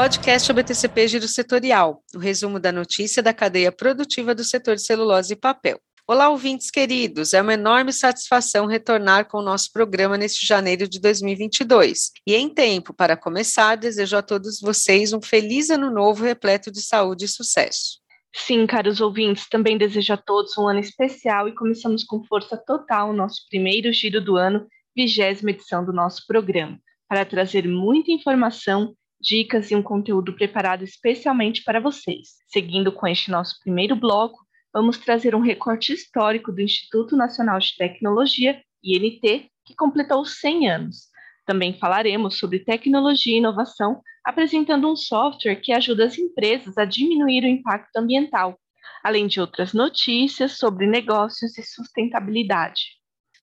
Podcast OBTCP Giro Setorial, o resumo da notícia da cadeia produtiva do setor de celulose e papel. Olá, ouvintes queridos, é uma enorme satisfação retornar com o nosso programa neste janeiro de 2022. E em tempo para começar, desejo a todos vocês um feliz ano novo repleto de saúde e sucesso. Sim, caros ouvintes, também desejo a todos um ano especial e começamos com força total o nosso primeiro giro do ano, vigésima edição do nosso programa, para trazer muita informação, dicas e um conteúdo preparado especialmente para vocês. Seguindo com este nosso primeiro bloco, vamos trazer um recorte histórico do Instituto Nacional de Tecnologia, INT, que completou 100 anos. Também falaremos sobre tecnologia e inovação, apresentando um software que ajuda as empresas a diminuir o impacto ambiental, além de outras notícias sobre negócios e sustentabilidade.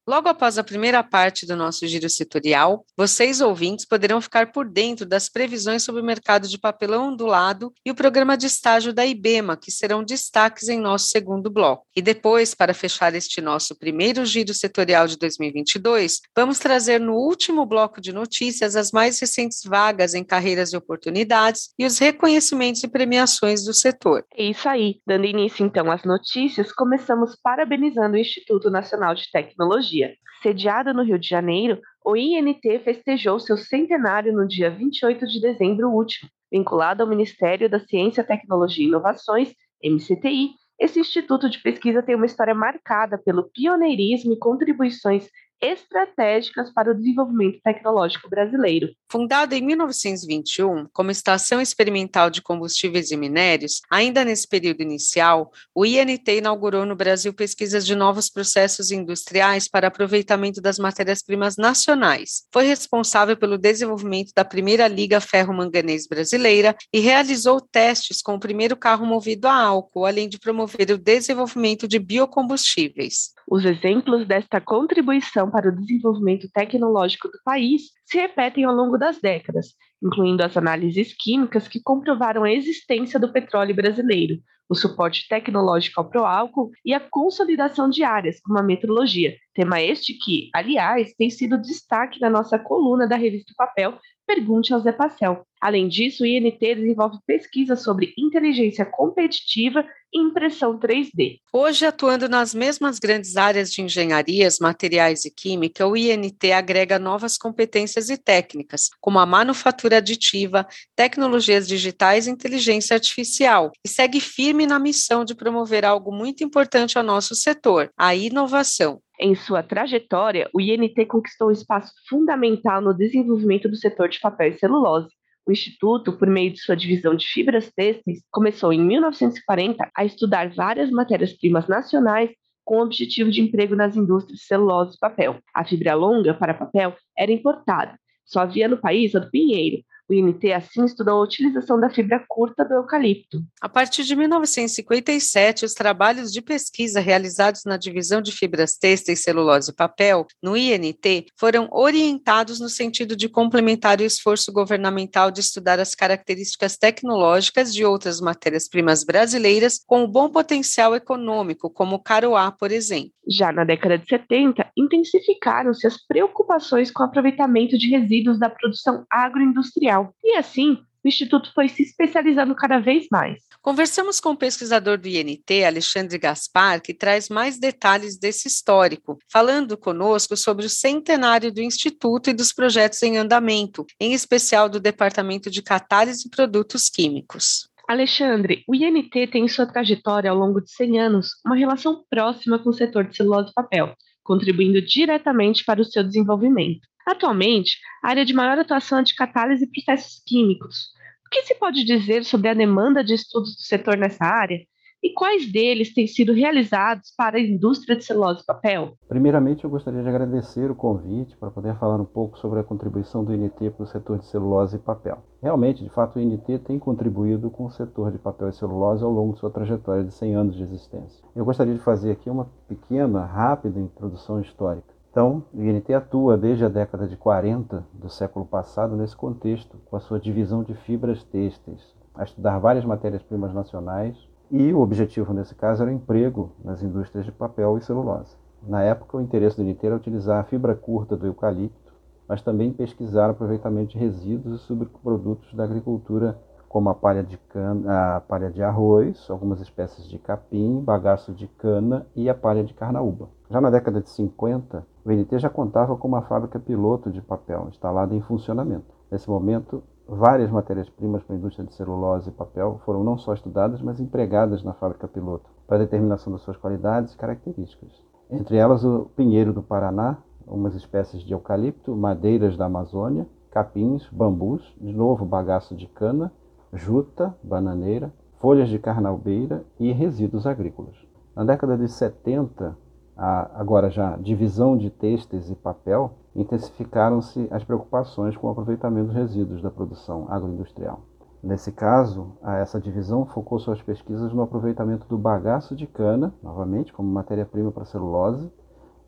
Logo após a primeira parte do nosso giro setorial, vocês ouvintes poderão ficar por dentro das previsões sobre o mercado de papelão ondulado e o programa de estágio da IBEMA, que serão destaques em nosso segundo bloco. E depois, para fechar este nosso primeiro giro setorial de 2022, vamos trazer no último bloco de notícias as mais recentes vagas em carreiras e oportunidades e os reconhecimentos e premiações do setor. É isso aí. Dando início então às notícias, começamos parabenizando o Instituto Nacional de Tecnologia dia. Sediada no Rio de Janeiro, o INT festejou seu centenário no dia 28 de dezembro último. Vinculado ao Ministério da Ciência, Tecnologia e Inovações, MCTI, esse instituto de pesquisa tem uma história marcada pelo pioneirismo e contribuições estratégicas para o desenvolvimento tecnológico brasileiro. Fundado em 1921 como Estação Experimental de Combustíveis e Minérios, ainda nesse período inicial, o INT inaugurou no Brasil pesquisas de novos processos industriais para aproveitamento das matérias-primas nacionais. Foi responsável pelo desenvolvimento da primeira Liga Ferro-Manganês brasileira e realizou testes com o primeiro carro movido a álcool, além de promover o desenvolvimento de biocombustíveis. Os exemplos desta contribuição para o desenvolvimento tecnológico do país se repetem ao longo das décadas, incluindo as análises químicas que comprovaram a existência do petróleo brasileiro, o suporte tecnológico ao proálcool e a consolidação de áreas como a metrologia, tema este que, aliás, tem sido destaque na nossa coluna da revista Papel Pergunte ao Zé Pacel. Além disso, o INT desenvolve pesquisas sobre inteligência competitiva e impressão 3D. Hoje, atuando nas mesmas grandes áreas de engenharias, materiais e química, o INT agrega novas competências e técnicas, como a manufatura aditiva, tecnologias digitais e inteligência artificial, e segue firme na missão de promover algo muito importante ao nosso setor, a inovação. Em sua trajetória, o INT conquistou um espaço fundamental no desenvolvimento do setor de papel e celulose. O Instituto, por meio de sua divisão de fibras têxteis, começou em 1940 a estudar várias matérias-primas nacionais com o objetivo de emprego nas indústrias de celulose e papel. A fibra longa para papel era importada. Só havia no país a do pinheiro, o INT assim estudou a utilização da fibra curta do eucalipto. A partir de 1957, os trabalhos de pesquisa realizados na divisão de fibras têxteis, celulose e papel, no INT, foram orientados no sentido de complementar o esforço governamental de estudar as características tecnológicas de outras matérias-primas brasileiras com bom potencial econômico, como o caroá, por exemplo. Já na década de 70, intensificaram-se as preocupações com o aproveitamento de resíduos da produção agroindustrial e assim, o Instituto foi se especializando cada vez mais. Conversamos com o pesquisador do INT, Alexandre Gaspar, que traz mais detalhes desse histórico, falando conosco sobre o centenário do Instituto e dos projetos em andamento, em especial do Departamento de Catálise e Produtos Químicos. Alexandre, o INT tem em sua trajetória ao longo de 100 anos uma relação próxima com o setor de celulose e papel, contribuindo diretamente para o seu desenvolvimento. Atualmente, a área de maior atuação é de catálise e processos químicos. O que se pode dizer sobre a demanda de estudos do setor nessa área e quais deles têm sido realizados para a indústria de celulose e papel? Primeiramente, eu gostaria de agradecer o convite para poder falar um pouco sobre a contribuição do INT para o setor de celulose e papel. Realmente, de fato, o INT tem contribuído com o setor de papel e celulose ao longo de sua trajetória de 100 anos de existência. Eu gostaria de fazer aqui uma pequena, rápida introdução histórica. Então, o INT atua desde a década de 40 do século passado nesse contexto, com a sua divisão de fibras têxteis, a estudar várias matérias-primas nacionais, e o objetivo nesse caso era o emprego nas indústrias de papel e celulose. Na época, o interesse do INT era utilizar a fibra curta do eucalipto, mas também pesquisar aproveitamento de resíduos e subprodutos da agricultura como a palha de, cana, a palha de arroz, algumas espécies de capim, bagaço de cana e a palha de carnaúba. Já na década de 50, o NT já contava com uma fábrica piloto de papel instalada em funcionamento. Nesse momento, várias matérias-primas para a indústria de celulose e papel foram não só estudadas, mas empregadas na fábrica piloto para determinação das suas qualidades e características. Entre elas, o pinheiro do Paraná, umas espécies de eucalipto, madeiras da Amazônia, capins, bambus, de novo bagaço de cana, juta, bananeira, folhas de carnaubeira e resíduos agrícolas. Na década de 70, a, agora já divisão de têxteis e papel, intensificaram-se as preocupações com o aproveitamento dos resíduos da produção agroindustrial. Nesse caso, essa divisão focou suas pesquisas no aproveitamento do bagaço de cana, novamente como matéria-prima para celulose,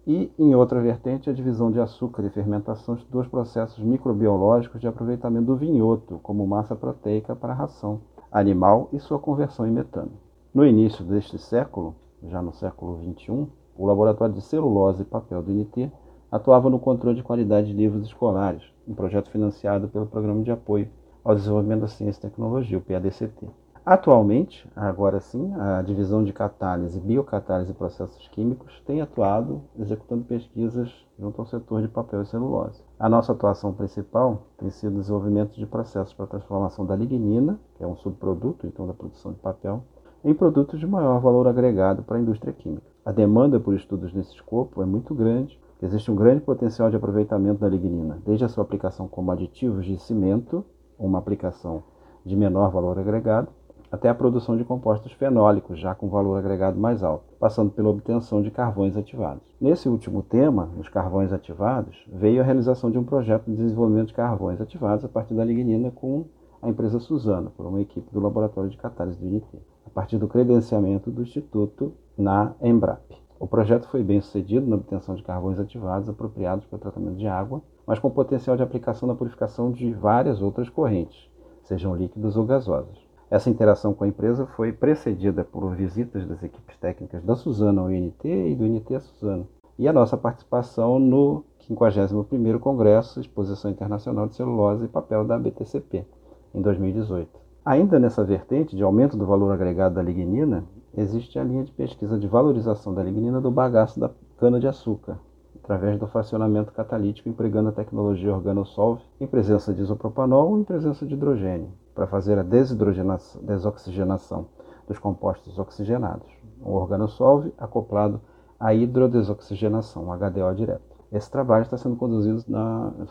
e, em outra vertente, a divisão de açúcar e fermentação estudou os processos microbiológicos de aproveitamento do vinhoto como massa proteica para a ração animal e sua conversão em metano. No início deste século, já no século XXI, o Laboratório de Celulose e Papel do INT atuava no controle de qualidade de livros escolares, um projeto financiado pelo Programa de Apoio ao Desenvolvimento da Ciência e Tecnologia, o PADCT. Atualmente, agora sim, a divisão de catálise, biocatálise e processos químicos tem atuado executando pesquisas junto ao setor de papel e celulose. A nossa atuação principal tem sido o desenvolvimento de processos para transformação da lignina, que é um subproduto então da produção de papel, em produtos de maior valor agregado para a indústria química. A demanda por estudos nesse escopo é muito grande, existe um grande potencial de aproveitamento da lignina, desde a sua aplicação como aditivos de cimento, uma aplicação de menor valor agregado, até a produção de compostos fenólicos, já com valor agregado mais alto, passando pela obtenção de carvões ativados. Nesse último tema, os carvões ativados, veio a realização de um projeto de desenvolvimento de carvões ativados a partir da lignina com a empresa Suzano, por uma equipe do Laboratório de Catálise do INT, a partir do credenciamento do Instituto na Embrap. O projeto foi bem sucedido na obtenção de carvões ativados apropriados para o tratamento de água, mas com potencial de aplicação na purificação de várias outras correntes, sejam líquidas ou gasosas. Essa interação com a empresa foi precedida por visitas das equipes técnicas da Suzano ao INT e do INT à Suzano, e a nossa participação no 51º Congresso Exposição Internacional de Celulose e Papel da BTCP, em 2018. Ainda nessa vertente de aumento do valor agregado da lignina, existe a linha de pesquisa de valorização da lignina do bagaço da cana-de-açúcar, através do fracionamento catalítico empregando a tecnologia organosolve em presença de isopropanol ou em presença de hidrogênio para fazer a desoxigenação dos compostos oxigenados. O organosolve acoplado à hidrodesoxigenação, HDO direto. Esse trabalho está sendo conduzido na, na,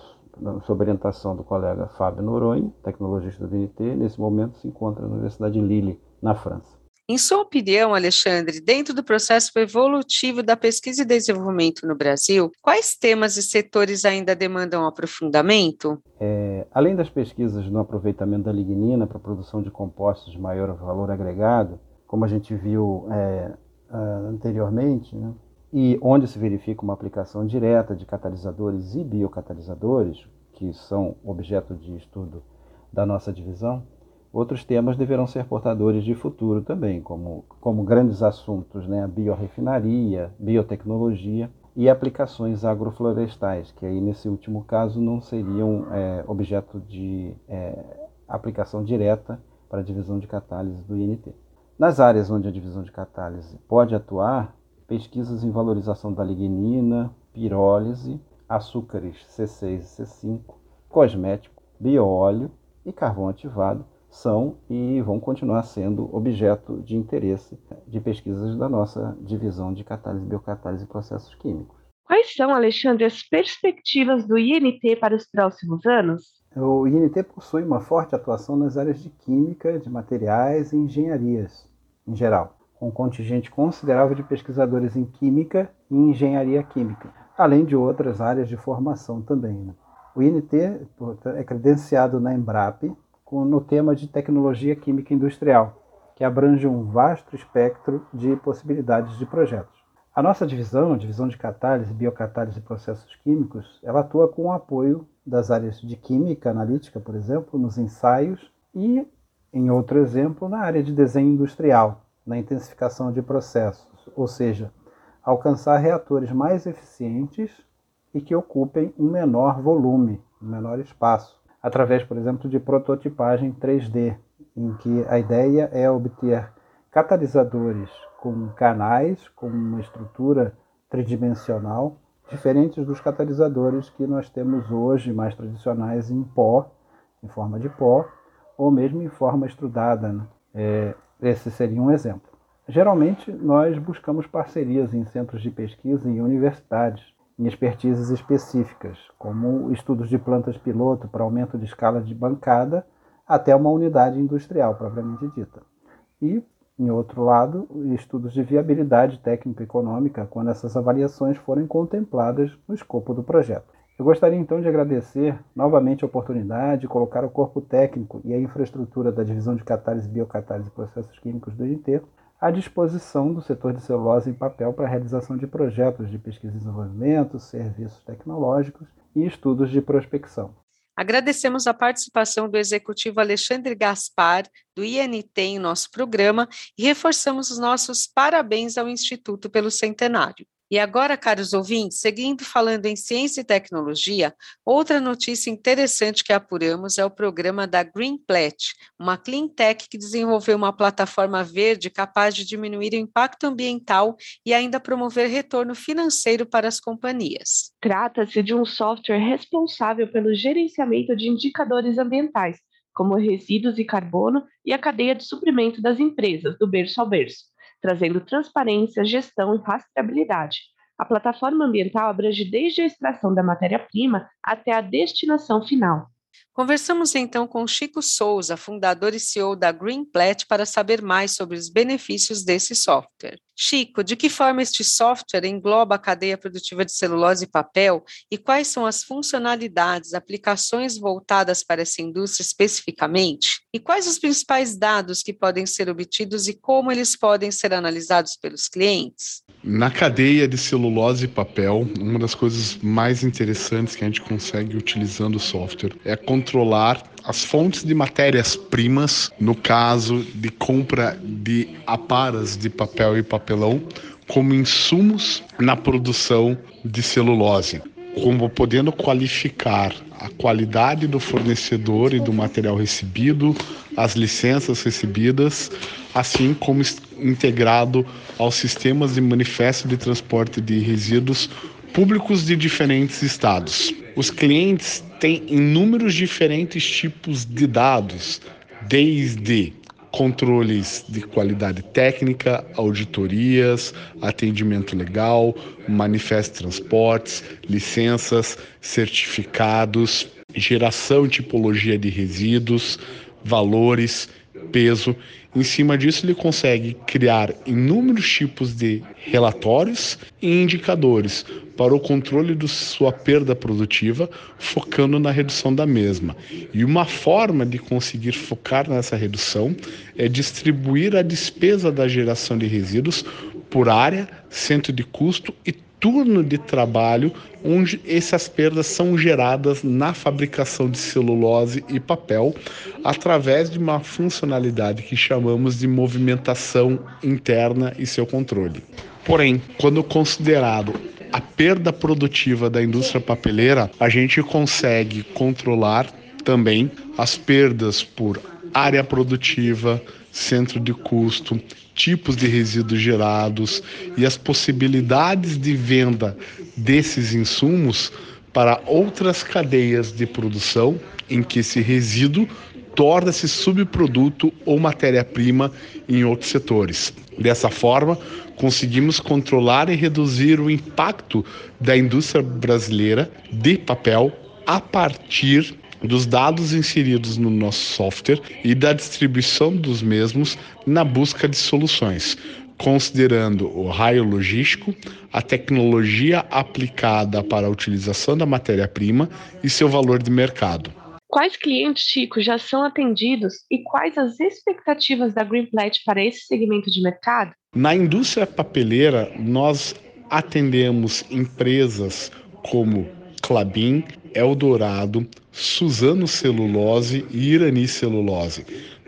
sob orientação do colega Fábio Noronha, tecnologista do INT, nesse momento se encontra na Universidade de Lille, na França. Em sua opinião, Alexandre, dentro do processo evolutivo da pesquisa e desenvolvimento no Brasil, quais temas e setores ainda demandam aprofundamento? É, além das pesquisas no aproveitamento da lignina para a produção de compostos de maior valor agregado, como a gente viu é, anteriormente, né, e onde se verifica uma aplicação direta de catalisadores e biocatalisadores, que são objeto de estudo da nossa divisão, Outros temas deverão ser portadores de futuro também, como, como grandes assuntos, né? a biorefinaria, biotecnologia e aplicações agroflorestais, que aí nesse último caso não seriam é, objeto de é, aplicação direta para a divisão de catálise do INT. Nas áreas onde a divisão de catálise pode atuar, pesquisas em valorização da lignina, pirólise, açúcares C6 e C5, cosmético, bioóleo e carvão ativado são e vão continuar sendo objeto de interesse de pesquisas da nossa divisão de catálise, biocatálise e processos químicos. Quais são, Alexandre, as perspectivas do INT para os próximos anos? O INT possui uma forte atuação nas áreas de química, de materiais e engenharias, em geral, com um contingente considerável de pesquisadores em química e engenharia química, além de outras áreas de formação também. Né? O INT é credenciado na Embrap, no tema de tecnologia química industrial, que abrange um vasto espectro de possibilidades de projetos. A nossa divisão, a divisão de catálise, biocatálise e processos químicos, ela atua com o apoio das áreas de química analítica, por exemplo, nos ensaios e, em outro exemplo, na área de desenho industrial, na intensificação de processos, ou seja, alcançar reatores mais eficientes e que ocupem um menor volume, um menor espaço através, por exemplo, de prototipagem 3D, em que a ideia é obter catalisadores com canais, com uma estrutura tridimensional, diferentes dos catalisadores que nós temos hoje, mais tradicionais em pó, em forma de pó, ou mesmo em forma estrudada. Né? É, esse seria um exemplo. Geralmente, nós buscamos parcerias em centros de pesquisa e universidades, em expertises específicas, como estudos de plantas piloto para aumento de escala de bancada até uma unidade industrial propriamente dita. E, em outro lado, estudos de viabilidade técnico-econômica, quando essas avaliações forem contempladas no escopo do projeto. Eu gostaria então de agradecer novamente a oportunidade de colocar o corpo técnico e a infraestrutura da Divisão de Catálise, Biocatálise e Processos Químicos do INTE à disposição do setor de celulose em papel para a realização de projetos de pesquisa e desenvolvimento, serviços tecnológicos e estudos de prospecção. Agradecemos a participação do executivo Alexandre Gaspar, do INT, em nosso programa e reforçamos os nossos parabéns ao Instituto pelo centenário. E agora, caros ouvintes, seguindo falando em ciência e tecnologia, outra notícia interessante que apuramos é o programa da GreenPlat, uma clean tech que desenvolveu uma plataforma verde capaz de diminuir o impacto ambiental e ainda promover retorno financeiro para as companhias. Trata-se de um software responsável pelo gerenciamento de indicadores ambientais, como resíduos e carbono e a cadeia de suprimento das empresas, do berço ao berço trazendo transparência, gestão e rastreabilidade. A plataforma ambiental abrange desde a extração da matéria-prima até a destinação final. Conversamos então com Chico Souza, fundador e CEO da Greenplat, para saber mais sobre os benefícios desse software. Chico, de que forma este software engloba a cadeia produtiva de celulose e papel e quais são as funcionalidades, aplicações voltadas para essa indústria especificamente? E quais os principais dados que podem ser obtidos e como eles podem ser analisados pelos clientes? Na cadeia de celulose e papel, uma das coisas mais interessantes que a gente consegue utilizando o software é controlar as fontes de matérias-primas, no caso de compra de aparas de papel e papelão, como insumos na produção de celulose, como podendo qualificar a qualidade do fornecedor e do material recebido, as licenças recebidas, assim como integrado aos sistemas de manifesto de transporte de resíduos públicos de diferentes estados. Os clientes têm inúmeros diferentes tipos de dados, desde controles de qualidade técnica, auditorias, atendimento legal, manifesto transportes, licenças, certificados, geração e tipologia de resíduos, valores, peso. Em cima disso, ele consegue criar inúmeros tipos de relatórios e indicadores para o controle de sua perda produtiva, focando na redução da mesma. E uma forma de conseguir focar nessa redução é distribuir a despesa da geração de resíduos por área, centro de custo e turno de trabalho onde essas perdas são geradas na fabricação de celulose e papel através de uma funcionalidade que chamamos de movimentação interna e seu controle. Porém, quando considerado a perda produtiva da indústria papeleira, a gente consegue controlar também as perdas por área produtiva, centro de custo, tipos de resíduos gerados e as possibilidades de venda desses insumos para outras cadeias de produção em que esse resíduo torna-se subproduto ou matéria-prima em outros setores. Dessa forma, conseguimos controlar e reduzir o impacto da indústria brasileira de papel a partir dos dados inseridos no nosso software e da distribuição dos mesmos na busca de soluções, considerando o raio logístico, a tecnologia aplicada para a utilização da matéria-prima e seu valor de mercado. Quais clientes, Chico, já são atendidos e quais as expectativas da Greenplat para esse segmento de mercado? Na indústria papeleira, nós atendemos empresas como Clabin, Eldorado, Suzano Celulose e Irani Celulose.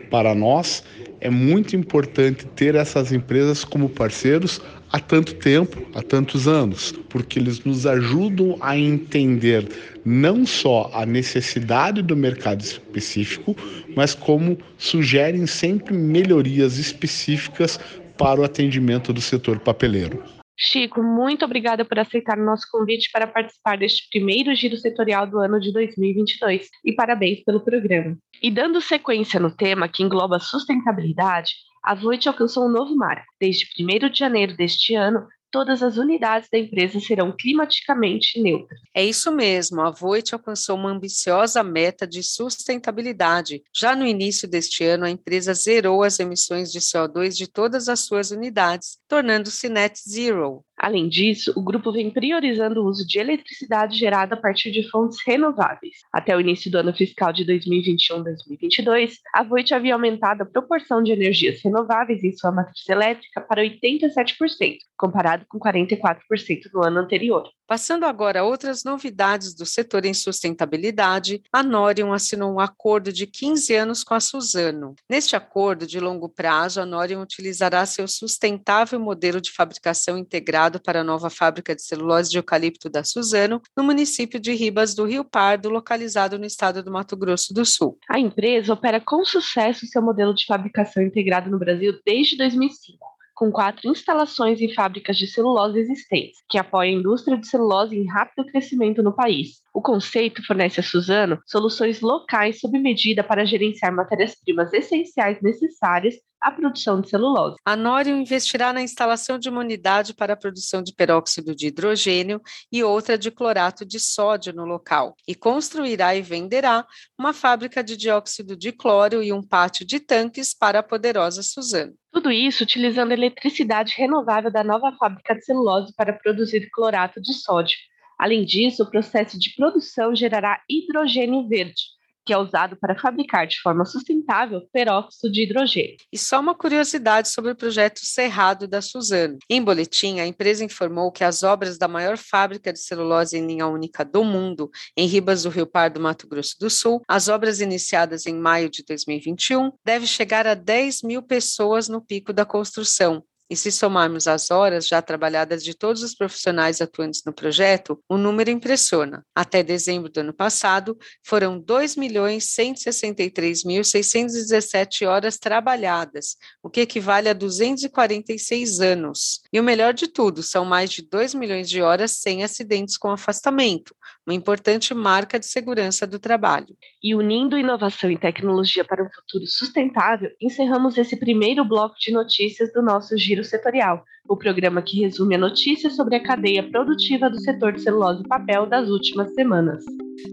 Para nós, é muito importante ter essas empresas como parceiros há tanto tempo, há tantos anos, porque eles nos ajudam a entender não só a necessidade do mercado específico, mas como sugerem sempre melhorias específicas para o atendimento do setor papeleiro. Chico, muito obrigada por aceitar o nosso convite para participar deste primeiro giro setorial do ano de 2022 e parabéns pelo programa. E dando sequência no tema que engloba sustentabilidade, a Voit alcançou um novo marco. Desde 1 de janeiro deste ano, todas as unidades da empresa serão climaticamente neutras. É isso mesmo, a Voit alcançou uma ambiciosa meta de sustentabilidade. Já no início deste ano, a empresa zerou as emissões de CO2 de todas as suas unidades, tornando-se net zero. Além disso, o grupo vem priorizando o uso de eletricidade gerada a partir de fontes renováveis. Até o início do ano fiscal de 2021-2022, a Voit havia aumentado a proporção de energias renováveis em sua matriz elétrica para 87%, comparado com 44% no ano anterior. Passando agora a outras novidades do setor em sustentabilidade, a Norion assinou um acordo de 15 anos com a Suzano. Neste acordo de longo prazo, a Norion utilizará seu sustentável modelo de fabricação integrado para a nova fábrica de celulose de eucalipto da Suzano, no município de Ribas do Rio Pardo, localizado no estado do Mato Grosso do Sul. A empresa opera com sucesso seu modelo de fabricação integrado no Brasil desde 2005 com quatro instalações em fábricas de celulose existentes, que apoia a indústria de celulose em rápido crescimento no país. O conceito fornece a Suzano soluções locais sob medida para gerenciar matérias-primas essenciais necessárias à produção de celulose. A Norio investirá na instalação de uma unidade para a produção de peróxido de hidrogênio e outra de clorato de sódio no local, e construirá e venderá uma fábrica de dióxido de cloro e um pátio de tanques para a poderosa Suzano. Tudo isso utilizando a eletricidade renovável da nova fábrica de celulose para produzir clorato de sódio. Além disso, o processo de produção gerará hidrogênio verde, que é usado para fabricar de forma sustentável peróxido de hidrogênio. E só uma curiosidade sobre o projeto Cerrado da Suzano. Em boletim, a empresa informou que as obras da maior fábrica de celulose em linha única do mundo, em Ribas do Rio Pardo, Mato Grosso do Sul, as obras iniciadas em maio de 2021, devem chegar a 10 mil pessoas no pico da construção, e se somarmos as horas já trabalhadas de todos os profissionais atuantes no projeto, o número impressiona. Até dezembro do ano passado, foram 2.163.617 horas trabalhadas, o que equivale a 246 anos. E o melhor de tudo, são mais de 2 milhões de horas sem acidentes com afastamento, uma importante marca de segurança do trabalho. E unindo inovação e tecnologia para um futuro sustentável, encerramos esse primeiro bloco de notícias do nosso Giro Giro Setorial, o programa que resume a notícia sobre a cadeia produtiva do setor de celulose e papel das últimas semanas.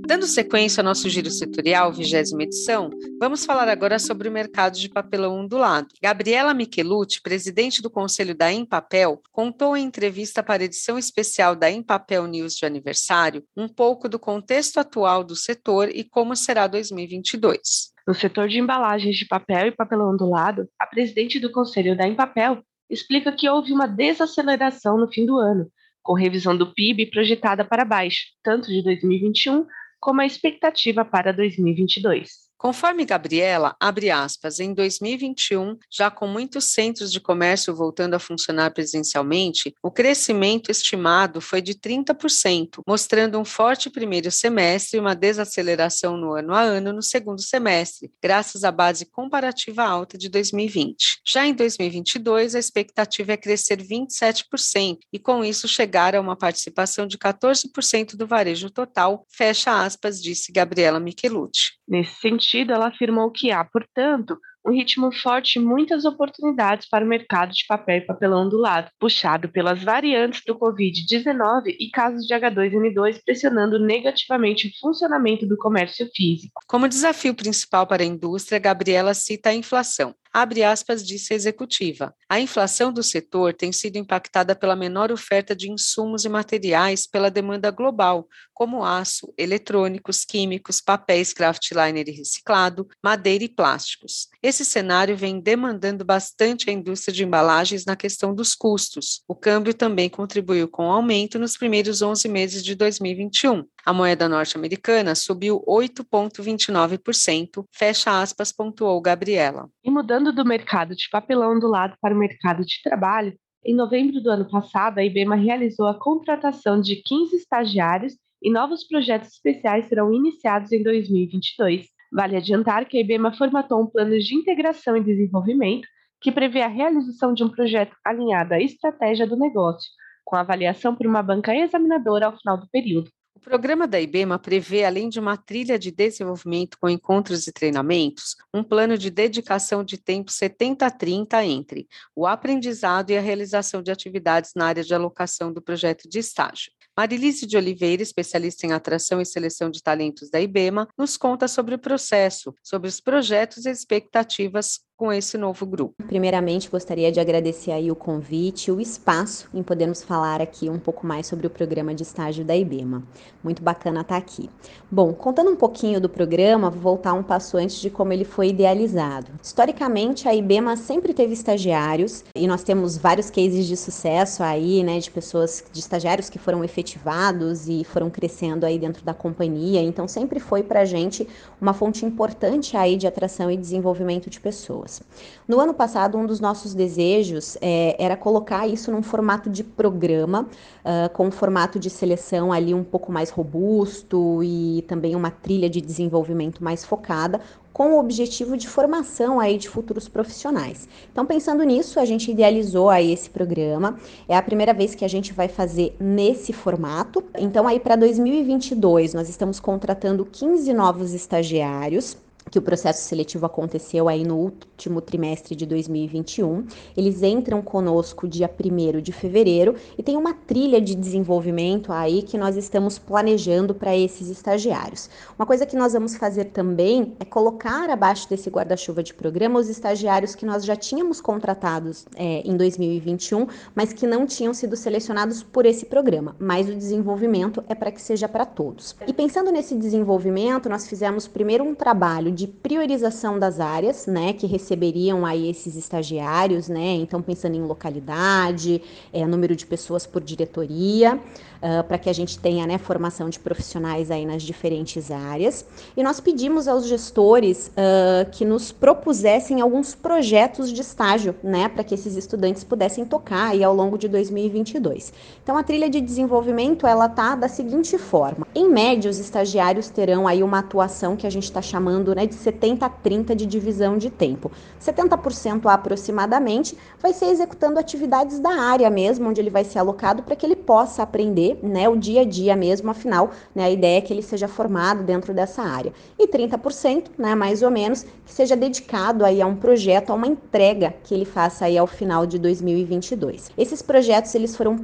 Dando sequência ao nosso giro setorial, vigésima edição, vamos falar agora sobre o mercado de papelão ondulado. Gabriela Michelucci, presidente do Conselho da Empapel, contou em entrevista para a edição especial da Empapel News de aniversário um pouco do contexto atual do setor e como será 2022. No setor de embalagens de papel e papelão ondulado, a presidente do Conselho da Empapel explica que houve uma desaceleração no fim do ano, com revisão do PIB projetada para baixo, tanto de 2021 como a expectativa para 2022. Conforme Gabriela, abre aspas, em 2021, já com muitos centros de comércio voltando a funcionar presencialmente, o crescimento estimado foi de 30%, mostrando um forte primeiro semestre e uma desaceleração no ano a ano no segundo semestre, graças à base comparativa alta de 2020. Já em 2022, a expectativa é crescer 27% e com isso chegar a uma participação de 14% do varejo total, fecha aspas, disse Gabriela Michelucci. Nesse sentido, ela afirmou que há, portanto, um ritmo forte e muitas oportunidades para o mercado de papel e papelão do lado, puxado pelas variantes do Covid-19 e casos de H2N2 pressionando negativamente o funcionamento do comércio físico. Como desafio principal para a indústria, Gabriela cita a inflação. Abre aspas, disse a executiva. A inflação do setor tem sido impactada pela menor oferta de insumos e materiais pela demanda global, como aço, eletrônicos, químicos, papéis craftliner e reciclado, madeira e plásticos. Esse cenário vem demandando bastante a indústria de embalagens na questão dos custos. O câmbio também contribuiu com o aumento nos primeiros 11 meses de 2021. A moeda norte-americana subiu 8,29%, fecha aspas, pontuou Gabriela. E mudando do mercado de papelão do lado para o mercado de trabalho, Em novembro do ano passado, a IBEMA realizou a contratação de 15 estagiários e novos projetos especiais serão iniciados em 2022. Vale adiantar que a IBEMA formatou um plano de integração e desenvolvimento que prevê a realização de um projeto alinhado à estratégia do negócio, com avaliação por uma banca examinadora ao final do período. O programa da IBEMA prevê, além de uma trilha de desenvolvimento com encontros e treinamentos, um plano de dedicação de tempo 70-30 entre o aprendizado e a realização de atividades na área de alocação do projeto de estágio. Marilise de Oliveira, especialista em atração e seleção de talentos da IBEMA, nos conta sobre o processo, sobre os projetos e expectativas com esse novo grupo. Primeiramente, gostaria de agradecer aí o convite, o espaço em podermos falar aqui um pouco mais sobre o programa de estágio da IBEMA. Muito bacana estar aqui. Bom, contando um pouquinho do programa, vou voltar um passo antes de como ele foi idealizado. Historicamente, a IBEMA sempre teve estagiários e nós temos vários cases de sucesso aí, né, de pessoas, de estagiários que foram efetivados e foram crescendo aí dentro da companhia. Então, sempre foi para gente uma fonte importante aí de atração e desenvolvimento de pessoas pessoas. No ano passado, um dos nossos desejos é, era colocar isso num formato de programa, uh, com um formato de seleção ali um pouco mais robusto e também uma trilha de desenvolvimento mais focada, com o objetivo de formação aí de futuros profissionais. Então, pensando nisso, a gente idealizou aí esse programa. É a primeira vez que a gente vai fazer nesse formato. Então, aí para 2022, nós estamos contratando 15 novos estagiários que o processo seletivo aconteceu aí no último trimestre de 2021. Eles entram conosco dia 1 de fevereiro e tem uma trilha de desenvolvimento aí que nós estamos planejando para esses estagiários. Uma coisa que nós vamos fazer também é colocar abaixo desse guarda-chuva de programa os estagiários que nós já tínhamos contratados é, em 2021, mas que não tinham sido selecionados por esse programa. Mas o desenvolvimento é para que seja para todos. E pensando nesse desenvolvimento, nós fizemos primeiro um trabalho de priorização das áreas, né, que receberiam aí esses estagiários, né, então pensando em localidade, é, número de pessoas por diretoria, uh, para que a gente tenha, né, formação de profissionais aí nas diferentes áreas. E nós pedimos aos gestores uh, que nos propusessem alguns projetos de estágio, né, para que esses estudantes pudessem tocar aí ao longo de 2022. Então a trilha de desenvolvimento ela tá da seguinte forma: em média os estagiários terão aí uma atuação que a gente está chamando, né, de 70 a 30 de divisão de tempo. 70% aproximadamente vai ser executando atividades da área mesmo, onde ele vai ser alocado para que ele possa aprender né, o dia a dia mesmo, afinal, né, a ideia é que ele seja formado dentro dessa área. E 30%, né, mais ou menos, que seja dedicado aí a um projeto, a uma entrega que ele faça aí ao final de 2022. Esses projetos eles foram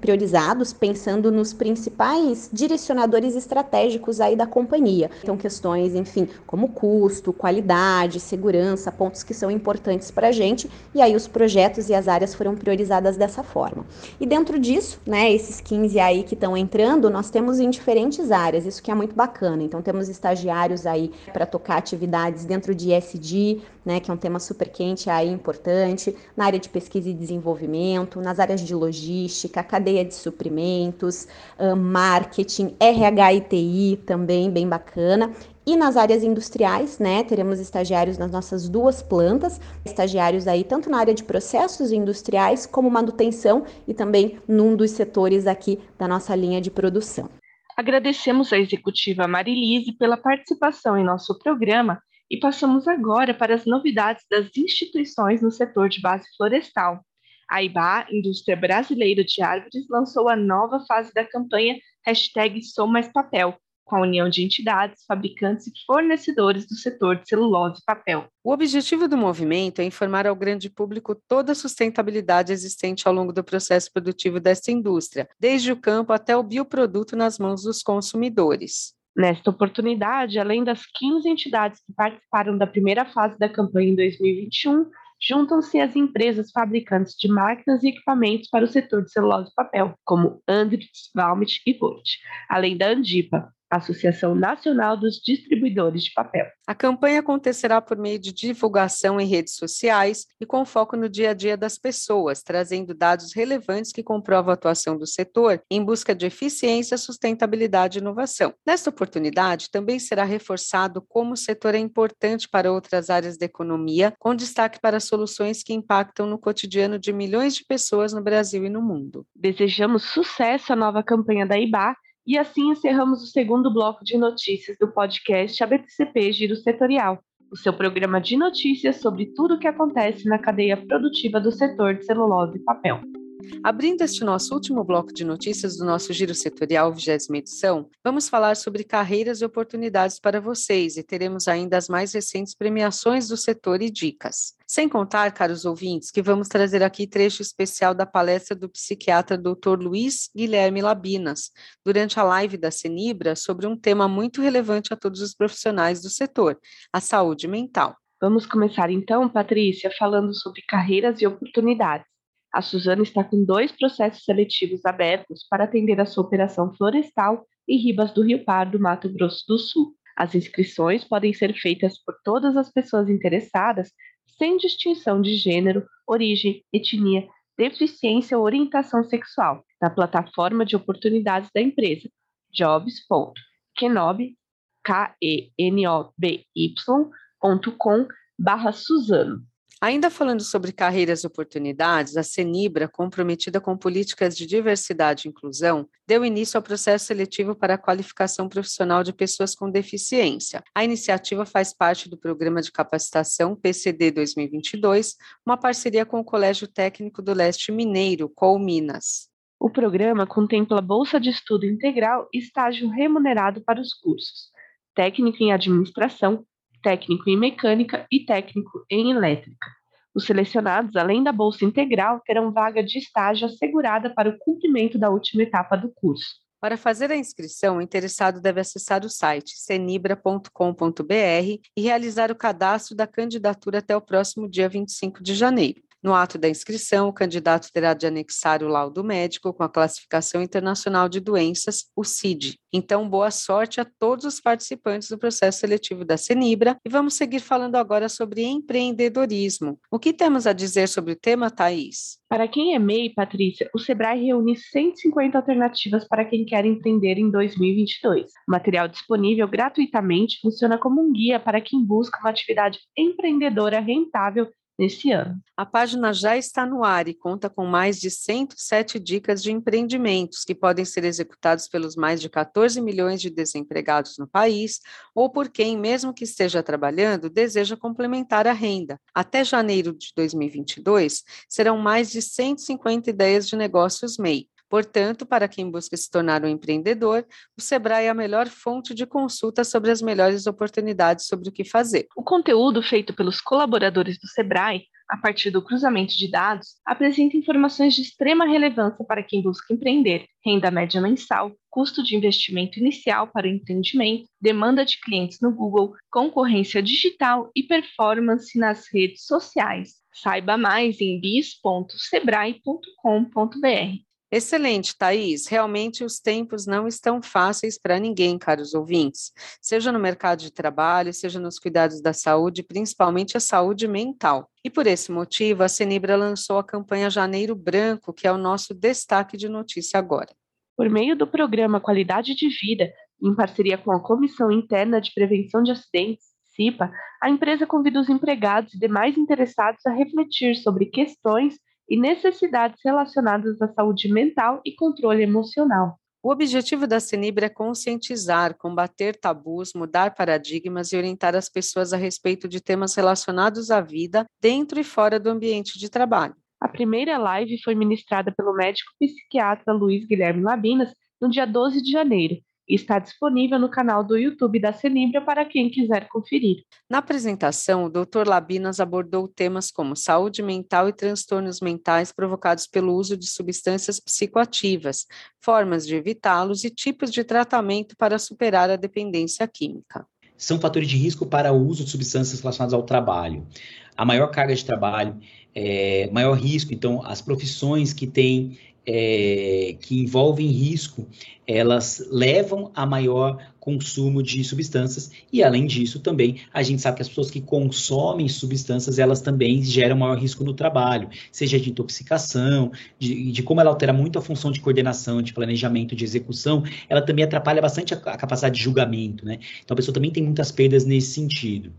priorizados pensando nos principais direcionadores estratégicos aí da companhia. Então, questões, enfim, como custo, qualidade, segurança, pontos que são importantes para a gente, e aí os projetos e as áreas foram priorizadas dessa forma. E dentro disso, né, esses 15 aí que estão entrando, nós temos em diferentes áreas, isso que é muito bacana. Então temos estagiários aí para tocar atividades dentro de SD, né, que é um tema super quente aí importante, na área de pesquisa e desenvolvimento, nas áreas de logística, cadeia de suprimentos, marketing, RH e TI também bem bacana, e nas áreas industriais, né, teremos estagiários nas nossas duas plantas, estagiários aí tanto na área de processos industriais como manutenção e também num dos setores aqui da nossa linha de produção. Agradecemos à executiva Marilise pela participação em nosso programa e passamos agora para as novidades das instituições no setor de base florestal. A IBA, Indústria Brasileira de Árvores, lançou a nova fase da campanha hashtag Sou Mais Papel, com a união de entidades, fabricantes e fornecedores do setor de celulose e papel. O objetivo do movimento é informar ao grande público toda a sustentabilidade existente ao longo do processo produtivo desta indústria, desde o campo até o bioproduto nas mãos dos consumidores. Nesta oportunidade, além das 15 entidades que participaram da primeira fase da campanha em 2021, juntam-se as empresas fabricantes de máquinas e equipamentos para o setor de celulose e papel, como Andritz, Valmet e Volt, além da Andipa, Associação Nacional dos Distribuidores de Papel. A campanha acontecerá por meio de divulgação em redes sociais e com foco no dia a dia das pessoas, trazendo dados relevantes que comprovam a atuação do setor em busca de eficiência, sustentabilidade e inovação. Nesta oportunidade, também será reforçado como o setor é importante para outras áreas da economia, com destaque para soluções que impactam no cotidiano de milhões de pessoas no Brasil e no mundo. Desejamos sucesso à nova campanha da IBA e assim encerramos o segundo bloco de notícias do podcast ABTCP Giro Setorial, o seu programa de notícias sobre tudo o que acontece na cadeia produtiva do setor de celulose e papel. Abrindo este nosso último bloco de notícias do nosso Giro Setorial 20 edição, vamos falar sobre carreiras e oportunidades para vocês e teremos ainda as mais recentes premiações do setor e dicas. Sem contar, caros ouvintes, que vamos trazer aqui trecho especial da palestra do psiquiatra Dr. Luiz Guilherme Labinas, durante a live da Cenibra, sobre um tema muito relevante a todos os profissionais do setor, a saúde mental. Vamos começar então, Patrícia, falando sobre carreiras e oportunidades. A Suzana está com dois processos seletivos abertos para atender a sua operação florestal em Ribas do Rio Pardo, Mato Grosso do Sul. As inscrições podem ser feitas por todas as pessoas interessadas, sem distinção de gênero, origem, etnia, deficiência ou orientação sexual, na plataforma de oportunidades da empresa jobs.kenob, K-E-N-O-B-Y.com barra Suzano. Ainda falando sobre carreiras e oportunidades, a CENIBRA, comprometida com políticas de diversidade e inclusão, deu início ao processo seletivo para a qualificação profissional de pessoas com deficiência. A iniciativa faz parte do Programa de Capacitação PCD 2022, uma parceria com o Colégio Técnico do Leste Mineiro, COL Minas. O programa contempla bolsa de estudo integral e estágio remunerado para os cursos técnico em administração, técnico em mecânica e técnico em elétrica. Os selecionados, além da bolsa integral, terão vaga de estágio assegurada para o cumprimento da última etapa do curso. Para fazer a inscrição, o interessado deve acessar o site cenibra.com.br e realizar o cadastro da candidatura até o próximo dia 25 de janeiro. No ato da inscrição, o candidato terá de anexar o laudo médico com a classificação internacional de doenças, o CID. Então, boa sorte a todos os participantes do processo seletivo da Cenibra e vamos seguir falando agora sobre empreendedorismo. O que temos a dizer sobre o tema, Thaís? Para quem é MEI, Patrícia, o Sebrae reúne 150 alternativas para quem quer empreender em 2022. O material disponível gratuitamente funciona como um guia para quem busca uma atividade empreendedora rentável nesse ano. A página já está no ar e conta com mais de 107 dicas de empreendimentos que podem ser executados pelos mais de 14 milhões de desempregados no país ou por quem, mesmo que esteja trabalhando, deseja complementar a renda. Até janeiro de 2022, serão mais de 150 ideias de negócios MEI. Portanto, para quem busca se tornar um empreendedor, o Sebrae é a melhor fonte de consulta sobre as melhores oportunidades sobre o que fazer. O conteúdo feito pelos colaboradores do Sebrae a partir do cruzamento de dados, apresenta informações de extrema relevância para quem busca empreender: renda média mensal, custo de investimento inicial para o empreendimento, demanda de clientes no Google, concorrência digital e performance nas redes sociais. Saiba mais em bis.sebrae.com.br. Excelente, Thaís. Realmente os tempos não estão fáceis para ninguém, caros ouvintes, seja no mercado de trabalho, seja nos cuidados da saúde, principalmente a saúde mental. E por esse motivo, a Cenibra lançou a campanha Janeiro Branco, que é o nosso destaque de notícia agora. Por meio do programa Qualidade de Vida, em parceria com a Comissão Interna de Prevenção de Acidentes, CIPA, a empresa convida os empregados e demais interessados a refletir sobre questões e necessidades relacionadas à saúde mental e controle emocional. O objetivo da Cenibra é conscientizar, combater tabus, mudar paradigmas e orientar as pessoas a respeito de temas relacionados à vida dentro e fora do ambiente de trabalho. A primeira live foi ministrada pelo médico psiquiatra Luiz Guilherme Labinas no dia 12 de janeiro está disponível no canal do YouTube da Celibra para quem quiser conferir. Na apresentação, o Dr. Labinas abordou temas como saúde mental e transtornos mentais provocados pelo uso de substâncias psicoativas, formas de evitá-los e tipos de tratamento para superar a dependência química. São fatores de risco para o uso de substâncias relacionadas ao trabalho. A maior carga de trabalho, é, maior risco, então, as profissões que têm é, que envolvem risco, elas levam a maior consumo de substâncias e além disso também a gente sabe que as pessoas que consomem substâncias elas também geram maior risco no trabalho, seja de intoxicação, de, de como ela altera muito a função de coordenação, de planejamento, de execução, ela também atrapalha bastante a, a capacidade de julgamento, né? Então a pessoa também tem muitas perdas nesse sentido.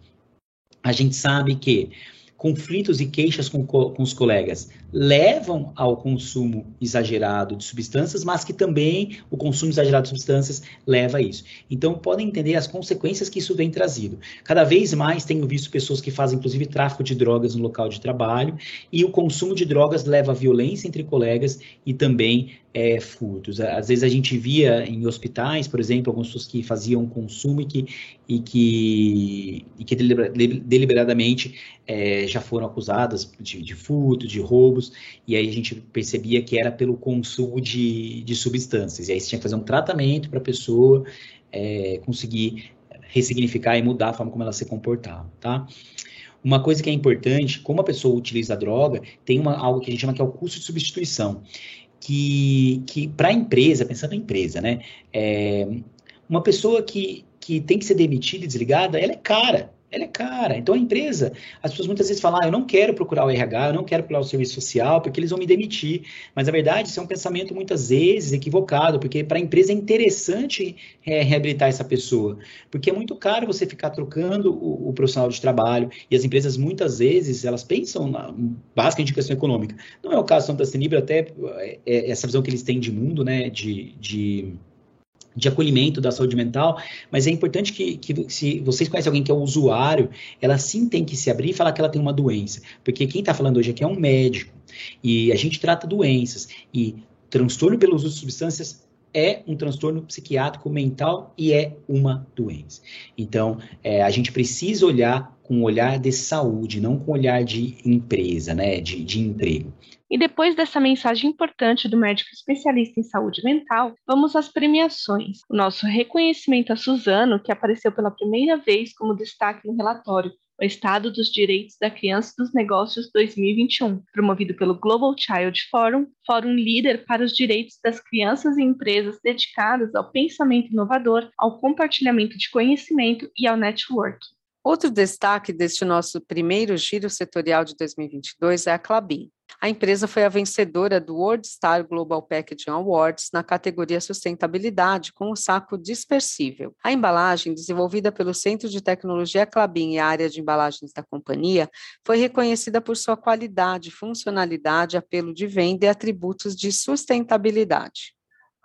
A gente sabe que conflitos e queixas com, com os colegas levam ao consumo exagerado de substâncias, mas que também o consumo exagerado de substâncias leva a isso. Então, podem entender as consequências que isso vem trazido. Cada vez mais tenho visto pessoas que fazem, inclusive, tráfico de drogas no local de trabalho, e o consumo de drogas leva a violência entre colegas e também é, furtos. Às vezes a gente via em hospitais, por exemplo, algumas pessoas que faziam consumo e que, e que, e que deliberadamente é, já foram acusadas de, de, furto, de roubos, e aí a gente percebia que era pelo consumo de, de substâncias. E aí você tinha que fazer um tratamento para a pessoa é, conseguir ressignificar e mudar a forma como ela se comportava, tá? Uma coisa que é importante, como a pessoa utiliza a droga, tem uma, algo que a gente chama que é o custo de substituição que, que para a empresa, pensando na empresa, né? É, uma pessoa que, que tem que ser demitida e desligada, ela é cara ela é cara. Então a empresa, as pessoas muitas vezes falam, ah, eu não quero procurar o RH, eu não quero procurar o serviço social, porque eles vão me demitir. Mas na verdade, isso é um pensamento muitas vezes equivocado, porque para a empresa é interessante é, reabilitar essa pessoa, porque é muito caro você ficar trocando o, o, profissional de trabalho, e as empresas muitas vezes, elas pensam na básica indicação econômica. Não é o caso da Senibra, até é, é, essa visão que eles têm de mundo, né, de, de de acolhimento da saúde mental, mas é importante que, que se vocês conhecem alguém que é usuário, ela sim tem que se abrir e falar que ela tem uma doença, porque quem está falando hoje aqui é um médico, e a gente trata doenças, e transtorno pelo uso de substâncias é um transtorno psiquiátrico mental e é uma doença. Então, é, a gente precisa olhar com um olhar de saúde, não com um olhar de empresa, né, de, de emprego. E depois dessa mensagem importante do médico especialista em saúde mental, vamos às premiações. O nosso reconhecimento a Suzano, que apareceu pela primeira vez como destaque no relatório o Estado dos Direitos da Criança e dos Negócios 2021, promovido pelo Global Child Forum, fórum líder para os direitos das crianças e empresas dedicadas ao pensamento inovador, ao compartilhamento de conhecimento e ao networking. Outro destaque deste nosso primeiro giro setorial de 2022 é a Clabin. A empresa foi a vencedora do World Star Global Packaging Awards na categoria Sustentabilidade com o saco dispersível. A embalagem, desenvolvida pelo Centro de Tecnologia Clabin e a área de embalagens da companhia, foi reconhecida por sua qualidade, funcionalidade, apelo de venda e atributos de sustentabilidade.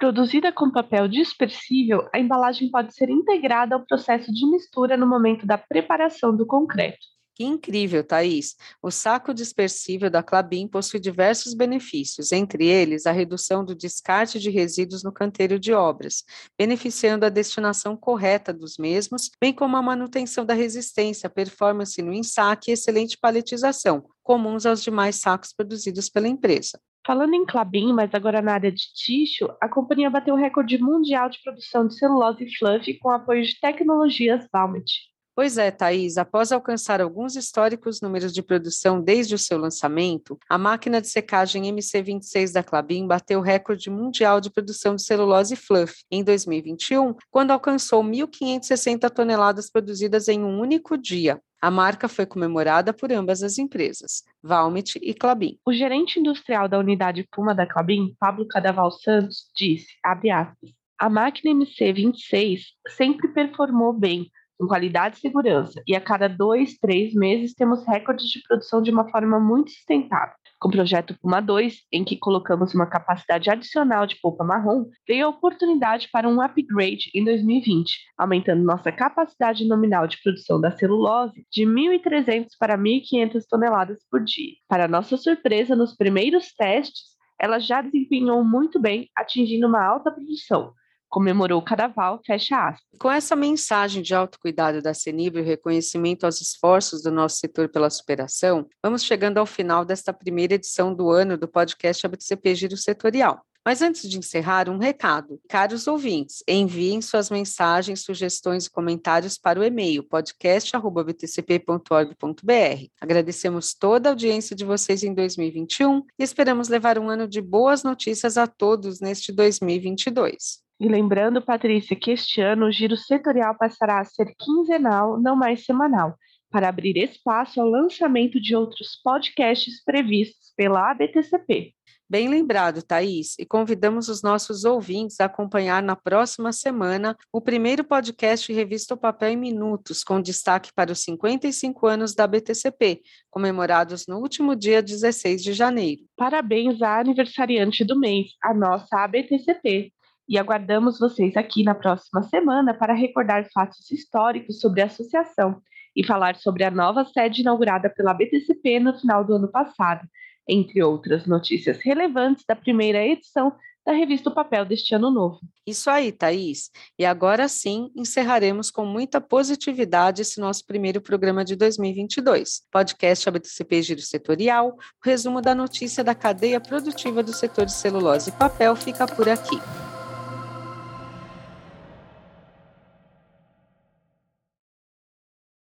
Produzida com papel dispersível, a embalagem pode ser integrada ao processo de mistura no momento da preparação do concreto. Que incrível, Thaís! O saco dispersível da Clabin possui diversos benefícios, entre eles a redução do descarte de resíduos no canteiro de obras, beneficiando a destinação correta dos mesmos, bem como a manutenção da resistência, performance no ensaque e excelente paletização, comuns aos demais sacos produzidos pela empresa. Falando em Clabin, mas agora na área de tixo, a companhia bateu o recorde mundial de produção de celulose e fluff com apoio de tecnologias Valmet. Pois é, Thaís, após alcançar alguns históricos números de produção desde o seu lançamento, a máquina de secagem MC26 da Clabin bateu o recorde mundial de produção de celulose fluff em 2021, quando alcançou 1.560 toneladas produzidas em um único dia. A marca foi comemorada por ambas as empresas, Valmet e Clabin. O gerente industrial da unidade Puma da Clabin, Pablo Cadaval Santos, disse, aspas, a máquina MC26 sempre performou bem, com qualidade e segurança, e a cada dois, três meses temos recordes de produção de uma forma muito sustentável. Com o projeto Puma 2, em que colocamos uma capacidade adicional de polpa marrom, veio a oportunidade para um upgrade em 2020, aumentando nossa capacidade nominal de produção da celulose de 1.300 para 1.500 toneladas por dia. Para nossa surpresa, nos primeiros testes, ela já desempenhou muito bem, atingindo uma alta produção, comemorou o Carnaval, fecha aspas. Com essa mensagem de autocuidado da Senibra e reconhecimento aos esforços do nosso setor pela superação, vamos chegando ao final desta primeira edição do ano do podcast ABCP Giro Setorial. Mas antes de encerrar, um recado. Caros ouvintes, enviem suas mensagens, sugestões e comentários para o e-mail podcast.btcp.org.br. Agradecemos toda a audiência de vocês em 2021 e esperamos levar um ano de boas notícias a todos neste 2022. E lembrando, Patrícia, que este ano o giro setorial passará a ser quinzenal, não mais semanal, para abrir espaço ao lançamento de outros podcasts previstos pela ABTCP. Bem lembrado, Thaís, e convidamos os nossos ouvintes a acompanhar na próxima semana o primeiro podcast Revista o Papel em Minutos, com destaque para os 55 anos da BTCP, comemorados no último dia 16 de janeiro. Parabéns à aniversariante do mês, a nossa ABTCP. E aguardamos vocês aqui na próxima semana para recordar fatos históricos sobre a associação e falar sobre a nova sede inaugurada pela BTCP no final do ano passado entre outras notícias relevantes da primeira edição da revista O Papel deste ano novo. Isso aí, Thaís. E agora sim, encerraremos com muita positividade esse nosso primeiro programa de 2022. Podcast ABTCP Giro Setorial, o resumo da notícia da cadeia produtiva do setor de celulose e papel fica por aqui.